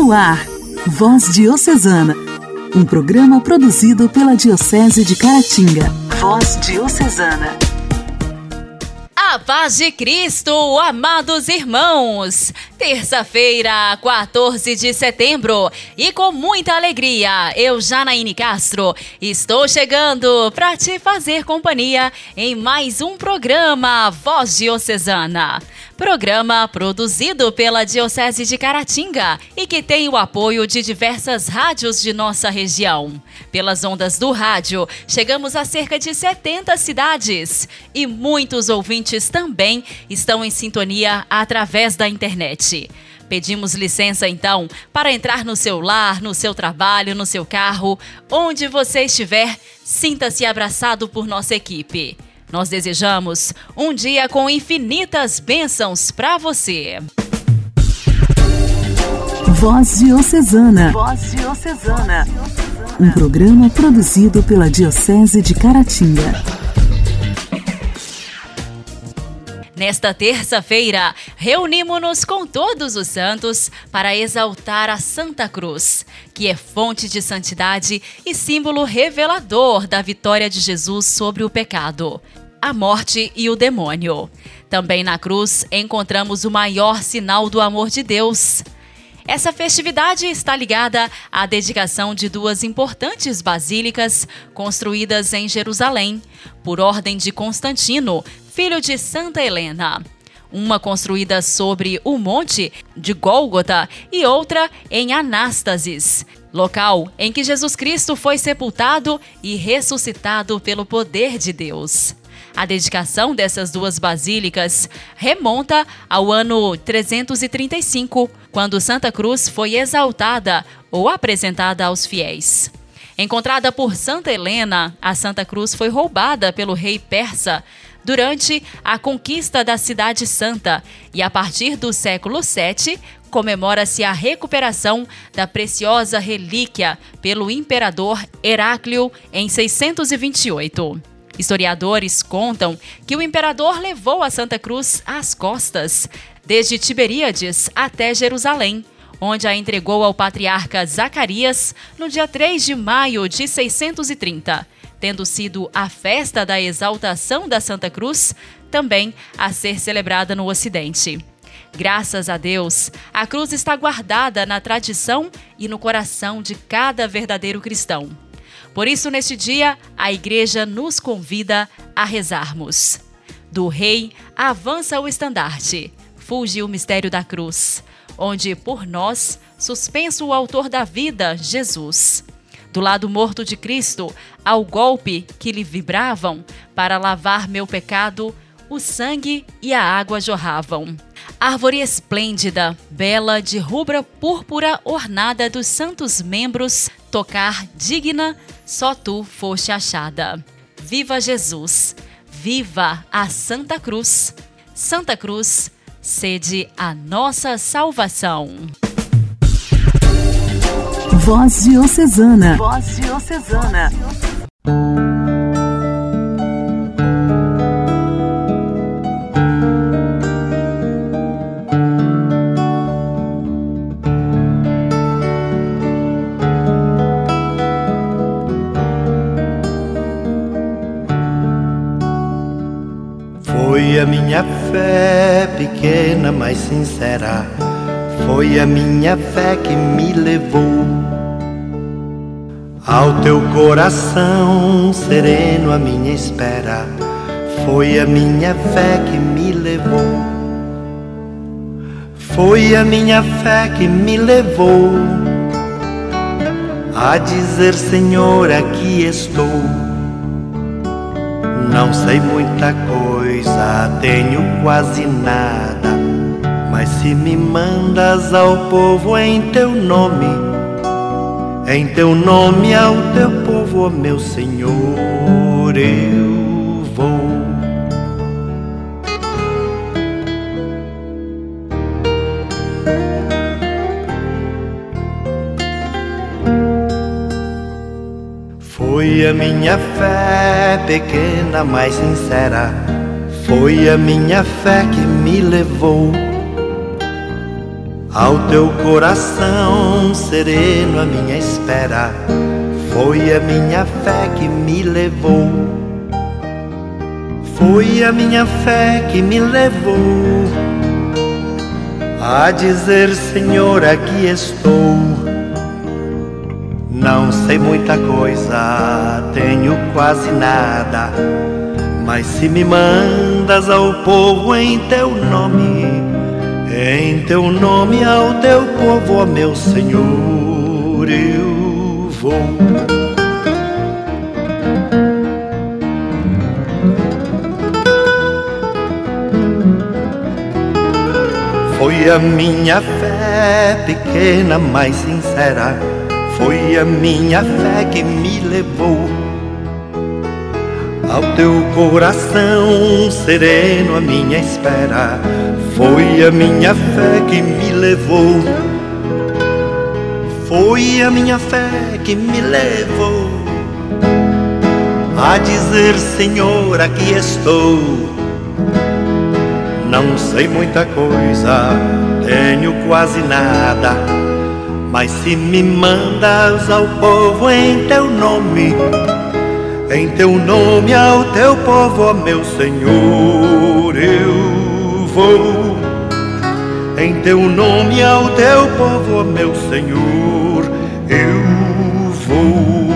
No ar, Voz Diocesana, um programa produzido pela Diocese de Caratinga. Voz Diocesana. A paz de Cristo, amados irmãos! Terça-feira, 14 de setembro, e com muita alegria, eu, Janaíne Castro, estou chegando para te fazer companhia em mais um programa Voz Diocesana. Programa produzido pela Diocese de Caratinga e que tem o apoio de diversas rádios de nossa região. Pelas ondas do rádio, chegamos a cerca de 70 cidades e muitos ouvintes também estão em sintonia através da internet. Pedimos licença então para entrar no seu lar, no seu trabalho, no seu carro, onde você estiver, sinta-se abraçado por nossa equipe. Nós desejamos um dia com infinitas bênçãos para você. Voz Diocesana. Voz Diocesana. Um programa produzido pela Diocese de Caratinga. Nesta terça-feira, reunimos-nos com todos os santos para exaltar a Santa Cruz, que é fonte de santidade e símbolo revelador da vitória de Jesus sobre o pecado, a morte e o demônio. Também na cruz encontramos o maior sinal do amor de Deus. Essa festividade está ligada à dedicação de duas importantes basílicas construídas em Jerusalém, por ordem de Constantino, filho de Santa Helena. Uma construída sobre o monte de Gólgota e outra em Anástasis, local em que Jesus Cristo foi sepultado e ressuscitado pelo poder de Deus. A dedicação dessas duas basílicas remonta ao ano 335, quando Santa Cruz foi exaltada ou apresentada aos fiéis. Encontrada por Santa Helena, a Santa Cruz foi roubada pelo rei persa durante a conquista da Cidade Santa e, a partir do século VII, comemora-se a recuperação da preciosa relíquia pelo imperador Heráclio em 628. Historiadores contam que o imperador levou a Santa Cruz às costas, desde Tiberíades até Jerusalém, onde a entregou ao patriarca Zacarias no dia 3 de maio de 630 tendo sido a festa da exaltação da Santa Cruz, também a ser celebrada no Ocidente. Graças a Deus, a cruz está guardada na tradição e no coração de cada verdadeiro cristão. Por isso, neste dia, a Igreja nos convida a rezarmos. Do Rei avança o estandarte, fuge o mistério da cruz, onde por nós suspenso o Autor da vida, Jesus do lado morto de Cristo, ao golpe que lhe vibravam, para lavar meu pecado, o sangue e a água jorravam. Árvore esplêndida, bela de rubra púrpura ornada dos santos membros, tocar digna, só tu foste achada. Viva Jesus! Viva a Santa Cruz! Santa Cruz, sede a nossa salvação. Voz Diocesana. Voz Diocesana. Foi a minha fé pequena, mas sincera. Foi a minha fé que me levou ao teu coração sereno, a minha espera foi a minha fé que me levou. Foi a minha fé que me levou a dizer: Senhor, aqui estou. Não sei muita coisa, tenho quase nada, mas se me mandas ao povo em teu nome em teu nome ao teu povo, ó meu Senhor, eu vou. Foi a minha fé pequena, mas sincera. Foi a minha fé que me levou Ao teu coração sereno a minha espera, foi a minha fé que me levou. Foi a minha fé que me levou a dizer, Senhor, aqui estou. Não sei muita coisa, tenho quase nada, mas se me mandas ao povo em teu nome, em teu nome ao teu povo, ó meu Senhor, eu vou. Foi a minha fé pequena, mas sincera, foi a minha fé que me levou ao teu coração sereno a minha espera foi a minha fé que me levou. Foi a minha fé que me levou. A dizer Senhor aqui estou. Não sei muita coisa tenho quase nada. Mas se me mandas ao povo em teu nome em teu nome ao teu povo, ó meu Senhor, eu vou. Em teu nome ao teu povo, meu Senhor, eu vou.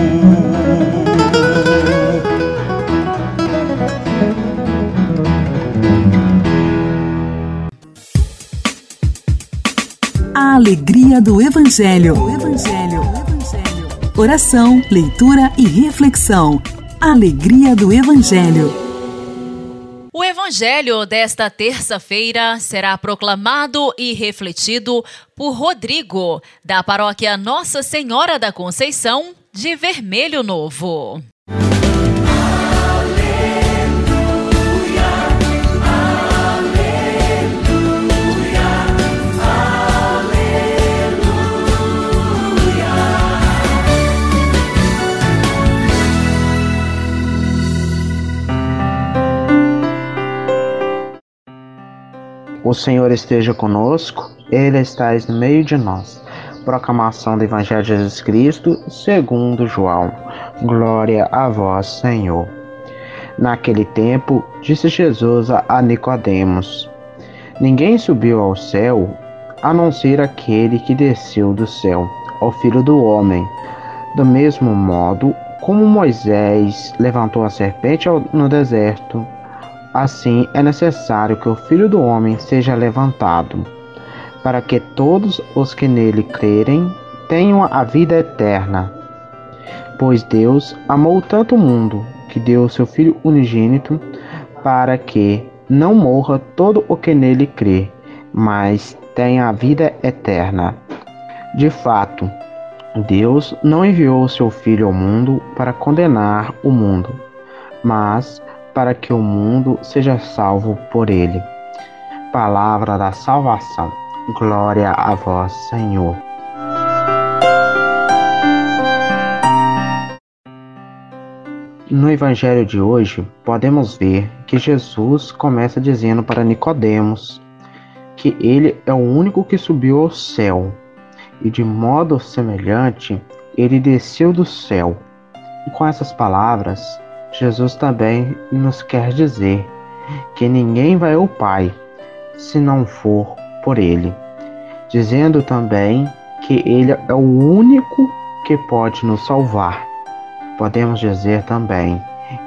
A alegria do Evangelho. O Evangelho. Evangelho. Oração, leitura e reflexão. Alegria do Evangelho. Evangelho desta terça-feira será proclamado e refletido por Rodrigo, da paróquia Nossa Senhora da Conceição, de Vermelho Novo. O Senhor esteja conosco, Ele está no meio de nós. Proclamação do Evangelho de Jesus Cristo, segundo João. Glória a vós, Senhor. Naquele tempo, disse Jesus a Nicodemos: Ninguém subiu ao céu, a não ser aquele que desceu do céu, o Filho do homem. Do mesmo modo, como Moisés levantou a serpente no deserto, Assim é necessário que o Filho do Homem seja levantado, para que todos os que nele crerem tenham a vida eterna. Pois Deus amou tanto o mundo que deu o seu Filho unigênito, para que não morra todo o que nele crê, mas tenha a vida eterna. De fato, Deus não enviou o seu Filho ao mundo para condenar o mundo, mas para que o mundo seja salvo por ele. Palavra da salvação. Glória a vós, Senhor. No evangelho de hoje, podemos ver que Jesus começa dizendo para Nicodemos que ele é o único que subiu ao céu, e de modo semelhante, ele desceu do céu. E com essas palavras, Jesus também nos quer dizer que ninguém vai ao Pai se não for por Ele, dizendo também que Ele é o único que pode nos salvar. Podemos dizer também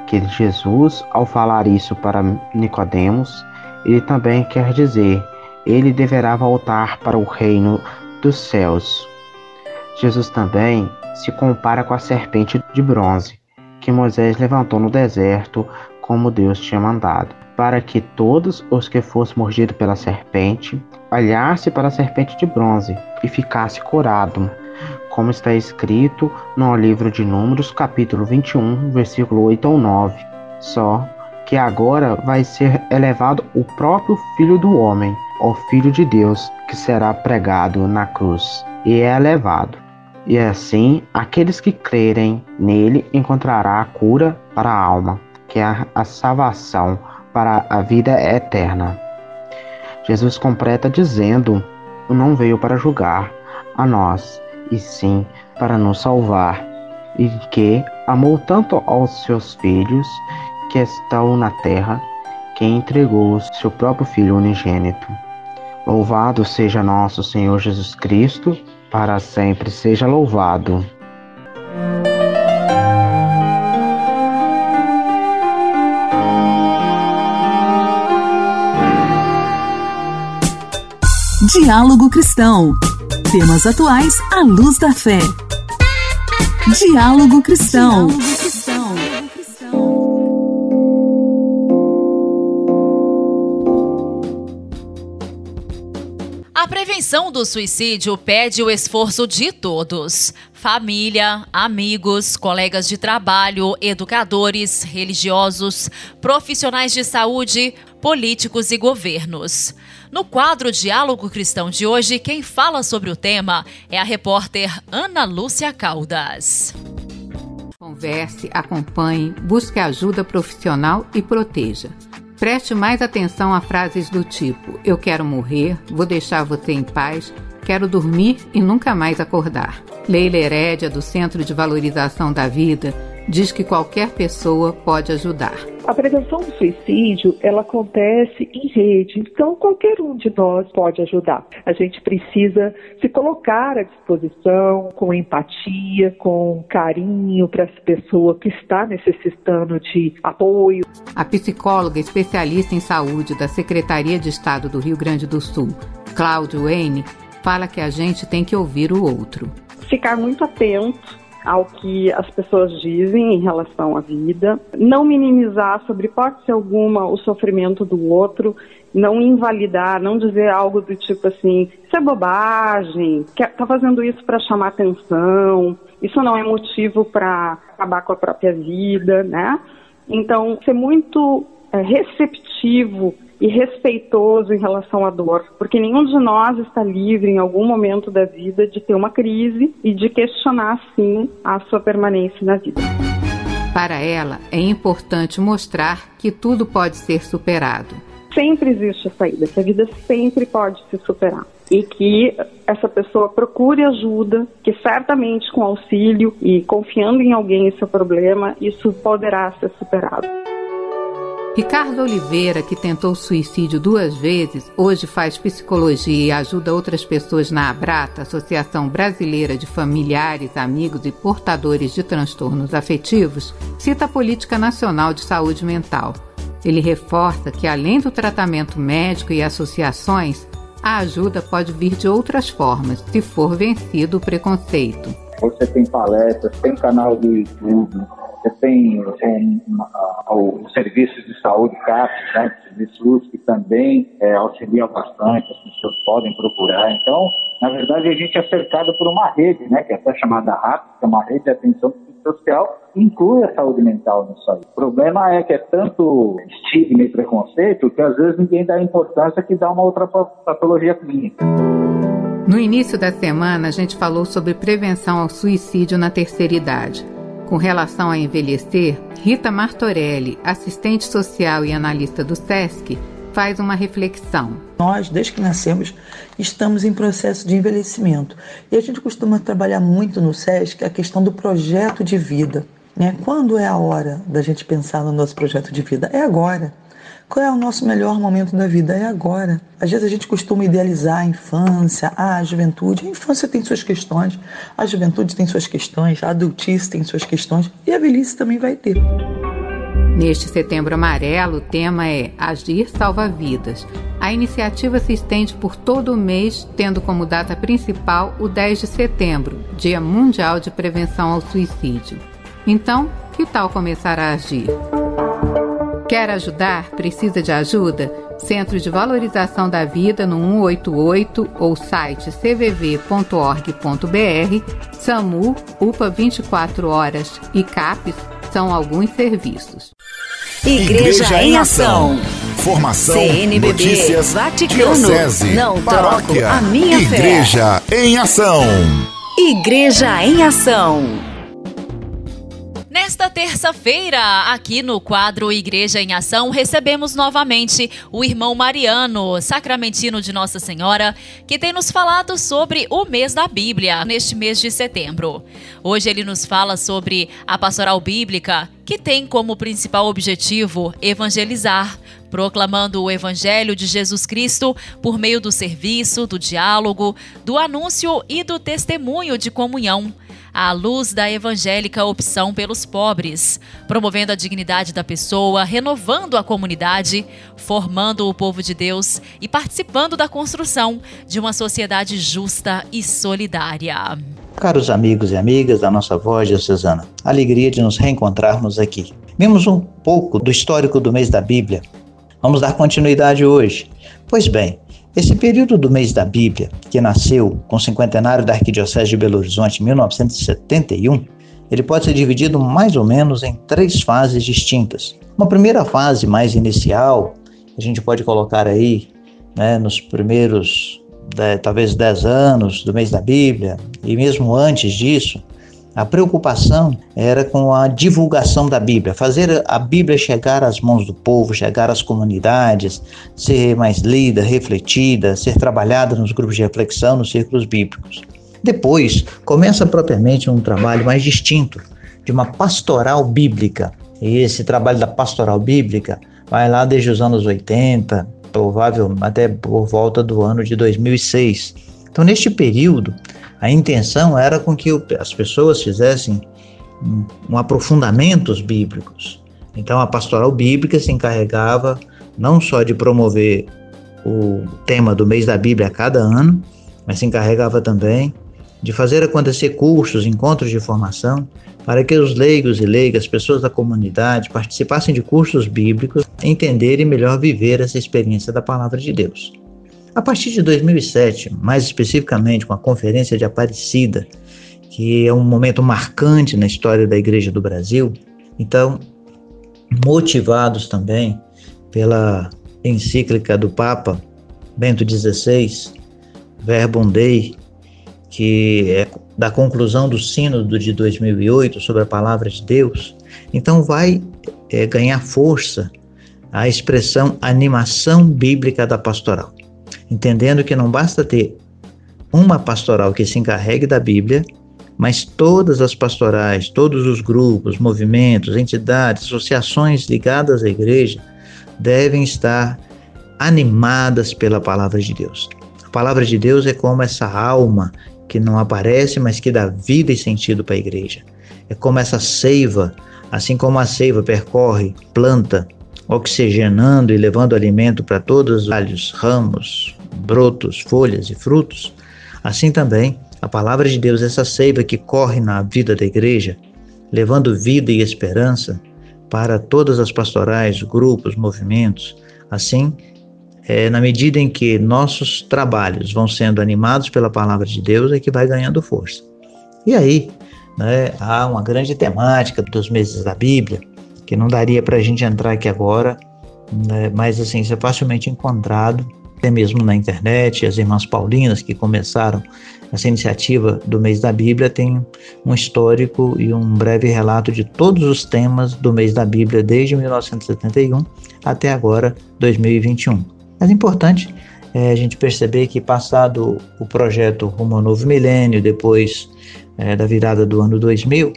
que Jesus, ao falar isso para Nicodemos, ele também quer dizer, ele deverá voltar para o reino dos céus. Jesus também se compara com a serpente de bronze, que Moisés levantou no deserto, como Deus tinha mandado, para que todos os que fossem mordidos pela serpente olhasse para a serpente de bronze e ficasse curado, como está escrito no livro de Números, capítulo 21, versículo 8 ou 9. Só que agora vai ser elevado o próprio Filho do Homem, o Filho de Deus, que será pregado na cruz, e é elevado. E assim, aqueles que crerem nele encontrará a cura para a alma, que é a salvação para a vida eterna. Jesus completa dizendo não veio para julgar a nós, e sim para nos salvar, e que amou tanto aos seus filhos que estão na terra, que entregou seu próprio Filho unigênito. Louvado seja nosso Senhor Jesus Cristo, para sempre seja louvado. Diálogo Cristão. Temas atuais à luz da fé. Diálogo Cristão. A prevenção do suicídio pede o esforço de todos: família, amigos, colegas de trabalho, educadores, religiosos, profissionais de saúde, políticos e governos. No quadro Diálogo Cristão de hoje, quem fala sobre o tema é a repórter Ana Lúcia Caldas. Converse, acompanhe, busque ajuda profissional e proteja. Preste mais atenção a frases do tipo: Eu quero morrer, vou deixar você em paz, quero dormir e nunca mais acordar. Leila Herédia, do Centro de Valorização da Vida, diz que qualquer pessoa pode ajudar. A prevenção do suicídio, ela acontece em rede, então qualquer um de nós pode ajudar. A gente precisa se colocar à disposição com empatia, com carinho para essa pessoa que está necessitando de apoio. A psicóloga especialista em saúde da Secretaria de Estado do Rio Grande do Sul, Cláudio Wayne, fala que a gente tem que ouvir o outro. Ficar muito atento ao que as pessoas dizem em relação à vida, não minimizar sobre hipótese alguma o sofrimento do outro, não invalidar, não dizer algo do tipo assim, isso é bobagem, está fazendo isso para chamar atenção, isso não é motivo para acabar com a própria vida, né? Então, ser muito é, receptivo e respeitoso em relação à dor, porque nenhum de nós está livre em algum momento da vida de ter uma crise e de questionar sim a sua permanência na vida. Para ela, é importante mostrar que tudo pode ser superado. Sempre existe a saída, que a vida sempre pode se superar e que essa pessoa procure ajuda, que certamente com auxílio e confiando em alguém em seu problema, isso poderá ser superado. Ricardo Oliveira, que tentou suicídio duas vezes, hoje faz psicologia e ajuda outras pessoas na Abrata, Associação Brasileira de Familiares, Amigos e Portadores de Transtornos Afetivos, cita a Política Nacional de Saúde Mental. Ele reforça que, além do tratamento médico e associações, a ajuda pode vir de outras formas, se for vencido o preconceito. Você tem palestras, tem canal do YouTube, você tem os serviços de saúde CAPS, né, serviços que também é, auxiliam bastante, as pessoas podem procurar. Então, na verdade, a gente é cercado por uma rede, né, que é até chamada RAP, que é uma rede de atenção social, que inclui a saúde mental nisso aí. O problema é que é tanto estigma e preconceito que às vezes ninguém dá a importância que dá uma outra patologia clínica. No início da semana, a gente falou sobre prevenção ao suicídio na terceira idade. Com relação a envelhecer, Rita Martorelli, assistente social e analista do SESC, faz uma reflexão. Nós, desde que nascemos, estamos em processo de envelhecimento. E a gente costuma trabalhar muito no SESC a questão do projeto de vida. Né? Quando é a hora da gente pensar no nosso projeto de vida? É agora. Qual é o nosso melhor momento da vida? É agora. Às vezes a gente costuma idealizar a infância, a juventude. A infância tem suas questões, a juventude tem suas questões, a adultice tem suas questões e a velhice também vai ter. Neste setembro amarelo, o tema é Agir Salva Vidas. A iniciativa se estende por todo o mês, tendo como data principal o 10 de setembro, Dia Mundial de Prevenção ao Suicídio. Então, que tal começar a agir? Quer ajudar? Precisa de ajuda? Centro de Valorização da Vida no 188 ou site cvv.org.br, SAMU, UPA 24 horas e CAPES são alguns serviços. Igreja, Igreja em Ação. Formação, CNBB, notícias, Vaticano, diocese, não paróquia, a minha Igreja fé. em Ação. Igreja em Ação. Nesta terça-feira, aqui no quadro Igreja em Ação, recebemos novamente o irmão Mariano, sacramentino de Nossa Senhora, que tem nos falado sobre o mês da Bíblia, neste mês de setembro. Hoje ele nos fala sobre a pastoral bíblica, que tem como principal objetivo evangelizar, proclamando o Evangelho de Jesus Cristo por meio do serviço, do diálogo, do anúncio e do testemunho de comunhão à luz da evangélica opção pelos pobres, promovendo a dignidade da pessoa, renovando a comunidade, formando o povo de Deus e participando da construção de uma sociedade justa e solidária. Caros amigos e amigas da nossa voz diocesana, alegria de nos reencontrarmos aqui. Vimos um pouco do histórico do mês da Bíblia. Vamos dar continuidade hoje. Pois bem, esse período do mês da Bíblia, que nasceu com o cinquentenário da Arquidiocese de Belo Horizonte em 1971, ele pode ser dividido mais ou menos em três fases distintas. Uma primeira fase mais inicial, a gente pode colocar aí né, nos primeiros talvez dez anos do mês da Bíblia, e mesmo antes disso, a preocupação era com a divulgação da Bíblia, fazer a Bíblia chegar às mãos do povo, chegar às comunidades, ser mais lida, refletida, ser trabalhada nos grupos de reflexão, nos círculos bíblicos. Depois, começa propriamente um trabalho mais distinto, de uma pastoral bíblica. E esse trabalho da pastoral bíblica vai lá desde os anos 80, provável até por volta do ano de 2006. Então, neste período, a intenção era com que as pessoas fizessem um, aprofundamentos bíblicos. Então a pastoral bíblica se encarregava não só de promover o tema do mês da Bíblia a cada ano, mas se encarregava também de fazer acontecer cursos, encontros de formação, para que os leigos e leigas, pessoas da comunidade, participassem de cursos bíblicos, entenderem melhor viver essa experiência da palavra de Deus. A partir de 2007, mais especificamente com a Conferência de Aparecida, que é um momento marcante na história da Igreja do Brasil, então, motivados também pela encíclica do Papa Bento XVI, Verbum Dei, que é da conclusão do Sínodo de 2008 sobre a Palavra de Deus, então vai é, ganhar força a expressão animação bíblica da pastoral entendendo que não basta ter uma pastoral que se encarregue da Bíblia, mas todas as pastorais, todos os grupos, movimentos, entidades, associações ligadas à igreja devem estar animadas pela palavra de Deus. A palavra de Deus é como essa alma que não aparece, mas que dá vida e sentido para a igreja. É como essa seiva, assim como a seiva percorre planta, oxigenando e levando alimento para todos os galhos, ramos, brotos, folhas e frutos, assim também a palavra de Deus, essa seiva que corre na vida da igreja, levando vida e esperança para todas as pastorais, grupos, movimentos. Assim, é, na medida em que nossos trabalhos vão sendo animados pela palavra de Deus, é que vai ganhando força. E aí, né, há uma grande temática dos meses da Bíblia, que não daria para a gente entrar aqui agora, né, mas assim, isso é facilmente encontrado até mesmo na internet, as irmãs Paulinas que começaram essa iniciativa do mês da Bíblia têm um histórico e um breve relato de todos os temas do mês da Bíblia desde 1971 até agora 2021. Mas é importante é, a gente perceber que passado o projeto Rumo ao Novo Milênio, depois é, da virada do ano 2000,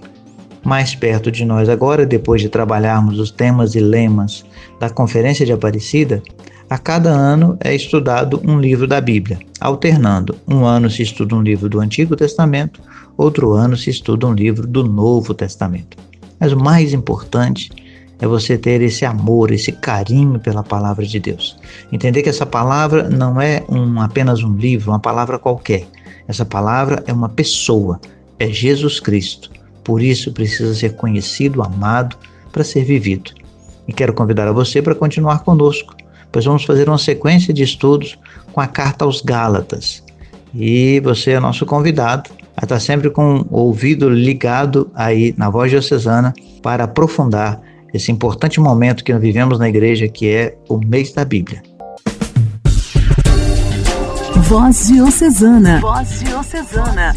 mais perto de nós agora, depois de trabalharmos os temas e lemas da Conferência de Aparecida, a cada ano é estudado um livro da Bíblia, alternando. Um ano se estuda um livro do Antigo Testamento, outro ano se estuda um livro do Novo Testamento. Mas o mais importante é você ter esse amor, esse carinho pela palavra de Deus. Entender que essa palavra não é um, apenas um livro, uma palavra qualquer. Essa palavra é uma pessoa, é Jesus Cristo. Por isso precisa ser conhecido, amado, para ser vivido. E quero convidar a você para continuar conosco pois vamos fazer uma sequência de estudos com a carta aos Gálatas. E você é nosso convidado a estar sempre com o ouvido ligado aí na voz diocesana para aprofundar esse importante momento que nós vivemos na igreja, que é o mês da Bíblia. Voz diocesana. Voz diocesana.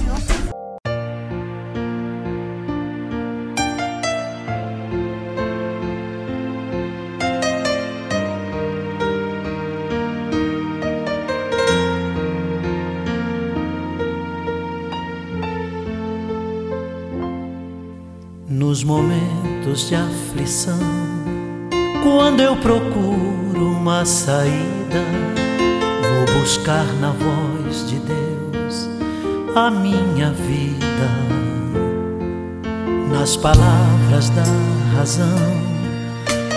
Nos momentos de aflição, quando eu procuro uma saída, vou buscar na voz de Deus a minha vida, nas palavras da razão.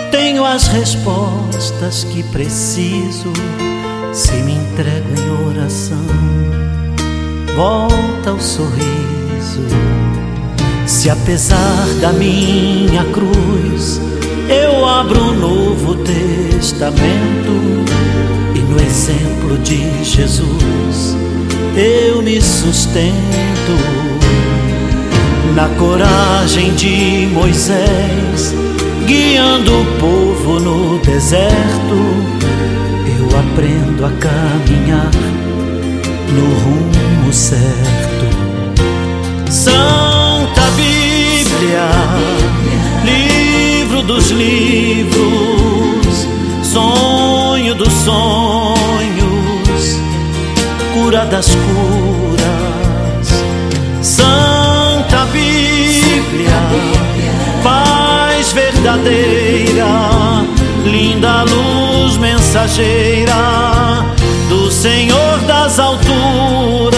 Tenho as respostas que preciso se me entrego em oração. Volta o sorriso. Se apesar da minha cruz eu abro um novo testamento e no exemplo de Jesus eu me sustento na coragem de Moisés, guiando o povo no deserto. Eu aprendo a caminhar no rumo das curas. Santa Bíblia, paz verdadeira, linda luz mensageira do Senhor das alturas.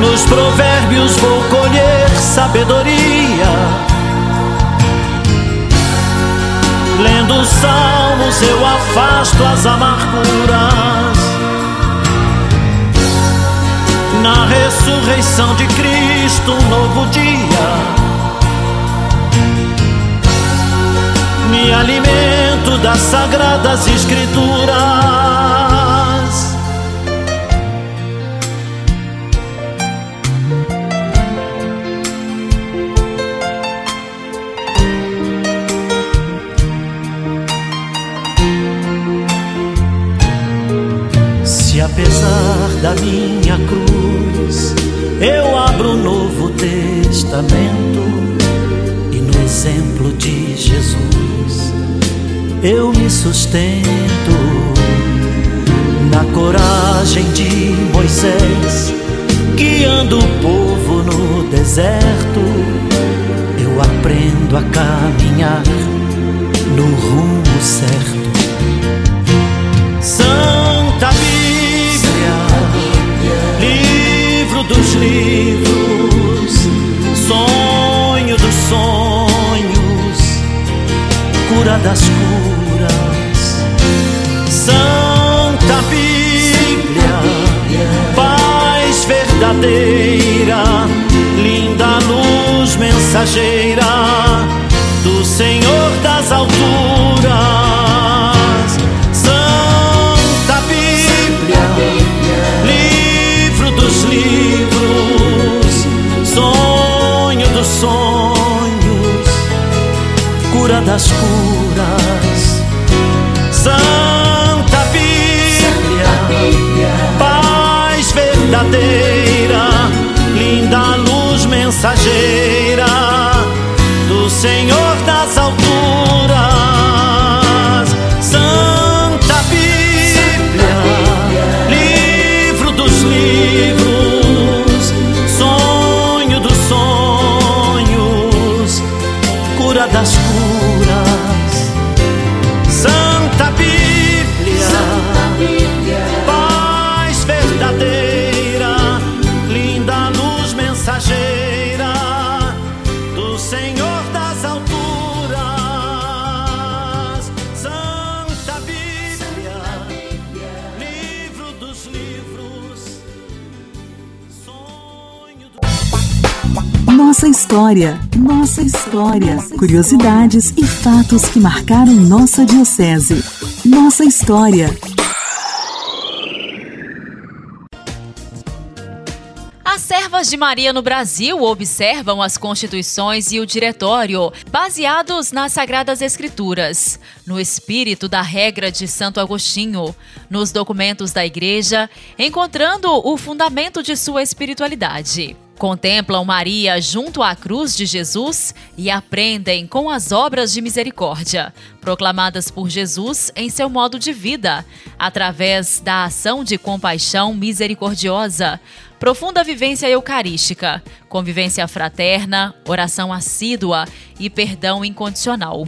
Nos provérbios vou colher sabedoria. Salmos eu afasto as amarguras. Na ressurreição de Cristo, um novo dia. Me alimento das sagradas escrituras. Sustento na coragem de Moisés, guiando o povo no deserto. Eu aprendo a caminhar no rumo certo. Santa Bíblia, livro dos livros, sonho dos sonhos, cura das curas. Santa Bíblia, paz verdadeira, linda luz mensageira do Senhor das alturas. Santa Bíblia, livro dos livros, sonho dos sonhos, cura das curas. Verdadeira, linda luz mensageira do Senhor das alturas. Santa Bíblia, livro dos livros, sonho dos sonhos, cura das curas. História, nossa história. Curiosidades e fatos que marcaram nossa diocese. Nossa história. As servas de Maria no Brasil observam as constituições e o diretório, baseados nas Sagradas Escrituras, no espírito da regra de Santo Agostinho, nos documentos da Igreja, encontrando o fundamento de sua espiritualidade. Contemplam Maria junto à cruz de Jesus e aprendem com as obras de misericórdia, proclamadas por Jesus em seu modo de vida, através da ação de compaixão misericordiosa, profunda vivência eucarística, convivência fraterna, oração assídua e perdão incondicional.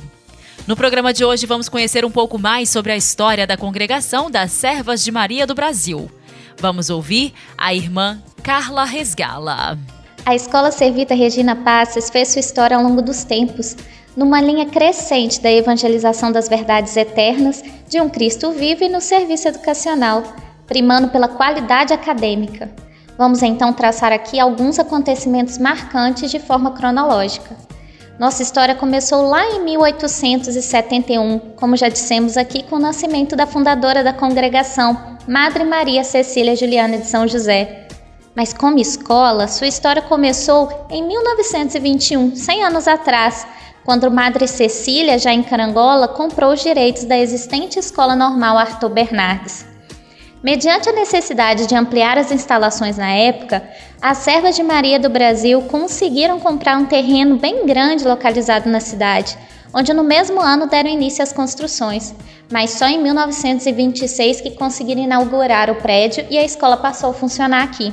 No programa de hoje vamos conhecer um pouco mais sobre a história da congregação das Servas de Maria do Brasil. Vamos ouvir a irmã Carla Resgala. A Escola Servita Regina Passes fez sua história ao longo dos tempos, numa linha crescente da evangelização das verdades eternas de um Cristo vivo e no serviço educacional, primando pela qualidade acadêmica. Vamos então traçar aqui alguns acontecimentos marcantes de forma cronológica. Nossa história começou lá em 1871, como já dissemos aqui, com o nascimento da fundadora da congregação, Madre Maria Cecília Juliana de São José. Mas como escola, sua história começou em 1921, 100 anos atrás, quando Madre Cecília, já em Carangola, comprou os direitos da existente Escola Normal Arthur Bernardes. Mediante a necessidade de ampliar as instalações na época, as servas de Maria do Brasil conseguiram comprar um terreno bem grande localizado na cidade, onde no mesmo ano deram início às construções, mas só em 1926 que conseguiram inaugurar o prédio e a escola passou a funcionar aqui.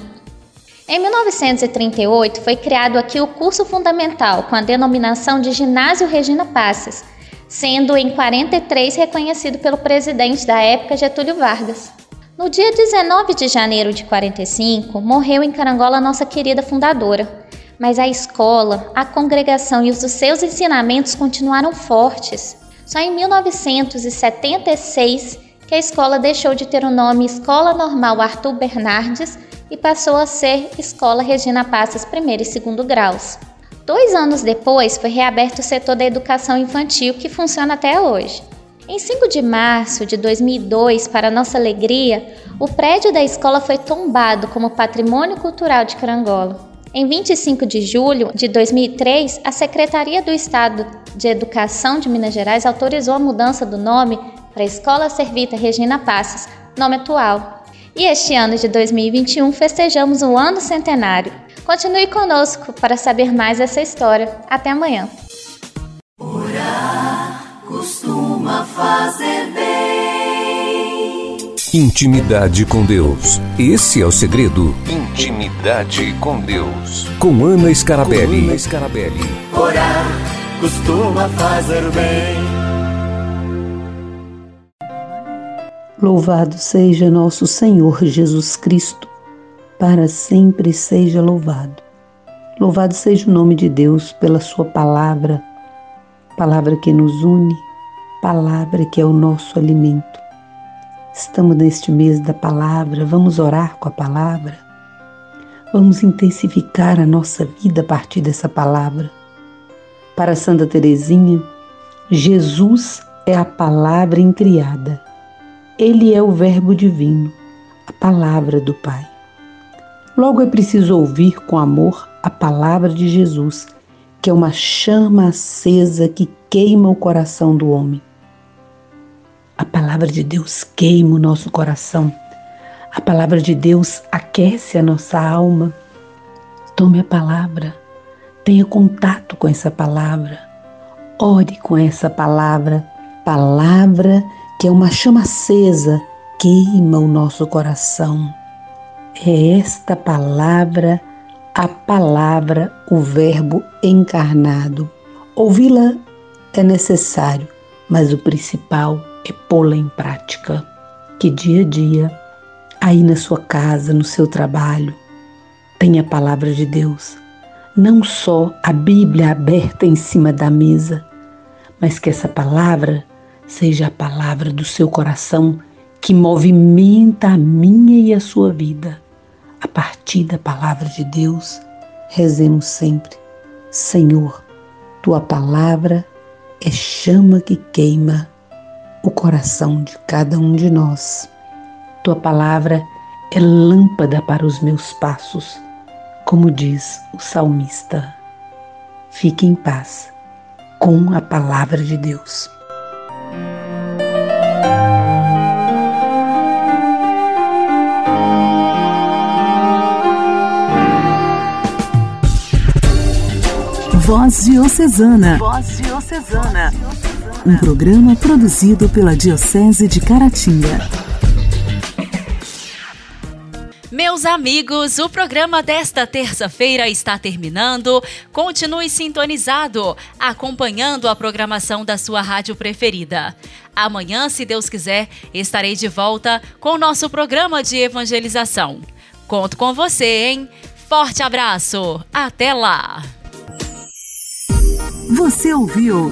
Em 1938 foi criado aqui o curso fundamental com a denominação de Ginásio Regina Passes, sendo em 43 reconhecido pelo presidente da época Getúlio Vargas. No dia 19 de janeiro de 45, morreu em Carangola nossa querida fundadora. Mas a escola, a congregação e os seus ensinamentos continuaram fortes. Só em 1976 que a escola deixou de ter o nome Escola Normal Arthur Bernardes e passou a ser Escola Regina Passos primeiro e segundo graus. Dois anos depois foi reaberto o setor da educação infantil que funciona até hoje. Em 5 de março de 2002, para nossa alegria, o prédio da escola foi tombado como Patrimônio Cultural de Carangola. Em 25 de julho de 2003, a Secretaria do Estado de Educação de Minas Gerais autorizou a mudança do nome para Escola Servita Regina Passos, nome atual. E este ano de 2021 festejamos o ano centenário. Continue conosco para saber mais dessa história. Até amanhã. Costuma fazer bem. Intimidade com Deus. Esse é o segredo. Intimidade com Deus. Com Ana Scarabelli. Com Ana Scarabelli. Orar costuma fazer bem. Louvado seja nosso Senhor Jesus Cristo, para sempre seja louvado. Louvado seja o nome de Deus pela Sua palavra, palavra que nos une, palavra que é o nosso alimento. Estamos neste mês da palavra, vamos orar com a palavra, vamos intensificar a nossa vida a partir dessa palavra. Para Santa Teresinha, Jesus é a palavra incriada. Ele é o Verbo divino, a palavra do Pai. Logo é preciso ouvir com amor a palavra de Jesus, que é uma chama acesa que queima o coração do homem. A palavra de Deus queima o nosso coração. A palavra de Deus aquece a nossa alma. Tome a palavra, tenha contato com essa palavra, ore com essa palavra, palavra que é uma chama acesa, queima o nosso coração. É esta palavra, a palavra, o Verbo encarnado. Ouvi-la é necessário, mas o principal é pô-la em prática. Que dia a dia, aí na sua casa, no seu trabalho, tenha a palavra de Deus. Não só a Bíblia aberta em cima da mesa, mas que essa palavra seja a palavra do seu coração que movimenta a minha e a sua vida. A partir da palavra de Deus, rezemos sempre: Senhor, tua palavra é chama que queima o coração de cada um de nós. Tua palavra é lâmpada para os meus passos, como diz o salmista. Fique em paz com a palavra de Deus. Voz Diocesana. Voz Diocesana. Um programa produzido pela Diocese de Caratinga. Meus amigos, o programa desta terça-feira está terminando. Continue sintonizado, acompanhando a programação da sua rádio preferida. Amanhã, se Deus quiser, estarei de volta com o nosso programa de evangelização. Conto com você, hein? Forte abraço! Até lá! Você ouviu